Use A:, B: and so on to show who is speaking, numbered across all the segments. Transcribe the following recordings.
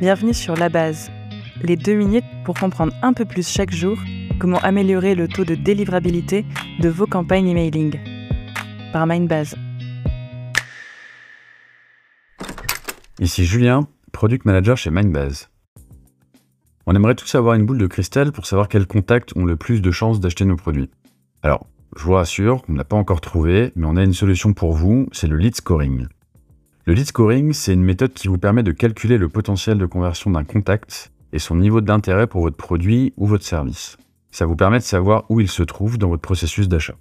A: Bienvenue sur La Base, les deux minutes pour comprendre un peu plus chaque jour comment améliorer le taux de délivrabilité de vos campagnes emailing. Par Mindbase.
B: Ici Julien, Product Manager chez Mindbase. On aimerait tous avoir une boule de cristal pour savoir quels contacts ont le plus de chances d'acheter nos produits. Alors, je vous rassure, on n'a pas encore trouvé, mais on a une solution pour vous, c'est le lead scoring. Le lead scoring, c'est une méthode qui vous permet de calculer le potentiel de conversion d'un contact et son niveau d'intérêt pour votre produit ou votre service. Ça vous permet de savoir où il se trouve dans votre processus d'achat.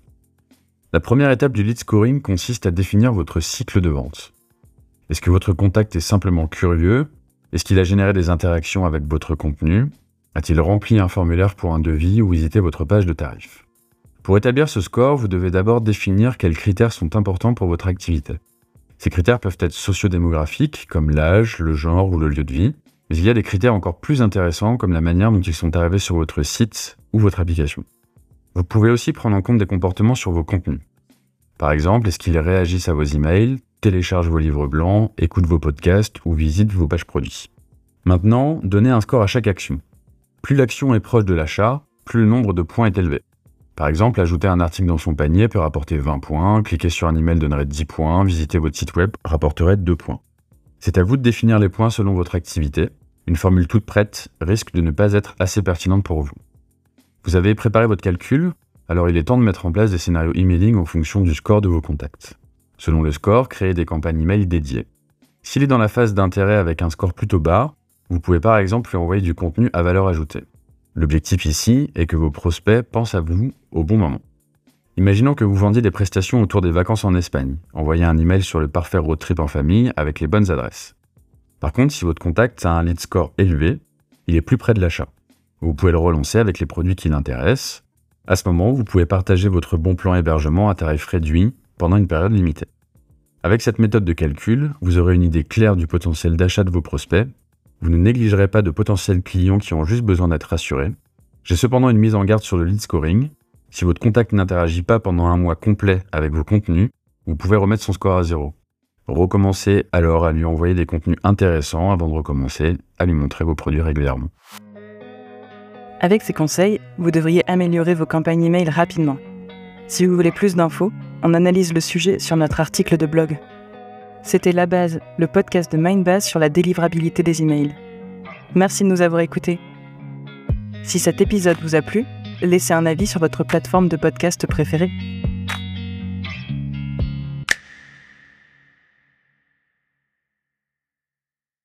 B: La première étape du lead scoring consiste à définir votre cycle de vente. Est-ce que votre contact est simplement curieux? Est-ce qu'il a généré des interactions avec votre contenu? A-t-il rempli un formulaire pour un devis ou visité votre page de tarifs? Pour établir ce score, vous devez d'abord définir quels critères sont importants pour votre activité. Ces critères peuvent être sociodémographiques, comme l'âge, le genre ou le lieu de vie, mais il y a des critères encore plus intéressants, comme la manière dont ils sont arrivés sur votre site ou votre application. Vous pouvez aussi prendre en compte des comportements sur vos contenus. Par exemple, est-ce qu'ils réagissent à vos emails, téléchargent vos livres blancs, écoutent vos podcasts ou visitent vos pages produits? Maintenant, donnez un score à chaque action. Plus l'action est proche de l'achat, plus le nombre de points est élevé. Par exemple, ajouter un article dans son panier peut rapporter 20 points, cliquer sur un email donnerait 10 points, visiter votre site web rapporterait 2 points. C'est à vous de définir les points selon votre activité. Une formule toute prête risque de ne pas être assez pertinente pour vous. Vous avez préparé votre calcul, alors il est temps de mettre en place des scénarios emailing en fonction du score de vos contacts. Selon le score, créez des campagnes email dédiées. S'il est dans la phase d'intérêt avec un score plutôt bas, vous pouvez par exemple lui envoyer du contenu à valeur ajoutée. L'objectif ici est que vos prospects pensent à vous au bon moment. Imaginons que vous vendiez des prestations autour des vacances en Espagne. Envoyez un email sur le parfait road trip en famille avec les bonnes adresses. Par contre, si votre contact a un lead score élevé, il est plus près de l'achat. Vous pouvez le relancer avec les produits qui l'intéressent. À ce moment, vous pouvez partager votre bon plan hébergement à tarif réduit pendant une période limitée. Avec cette méthode de calcul, vous aurez une idée claire du potentiel d'achat de vos prospects vous ne négligerez pas de potentiels clients qui ont juste besoin d'être rassurés. J'ai cependant une mise en garde sur le lead scoring. Si votre contact n'interagit pas pendant un mois complet avec vos contenus, vous pouvez remettre son score à zéro. Recommencez alors à lui envoyer des contenus intéressants avant de recommencer à lui montrer vos produits régulièrement.
A: Avec ces conseils, vous devriez améliorer vos campagnes email rapidement. Si vous voulez plus d'infos, on analyse le sujet sur notre article de blog. C'était La Base, le podcast de Mindbase sur la délivrabilité des emails. Merci de nous avoir écoutés. Si cet épisode vous a plu, laissez un avis sur votre plateforme de podcast préférée.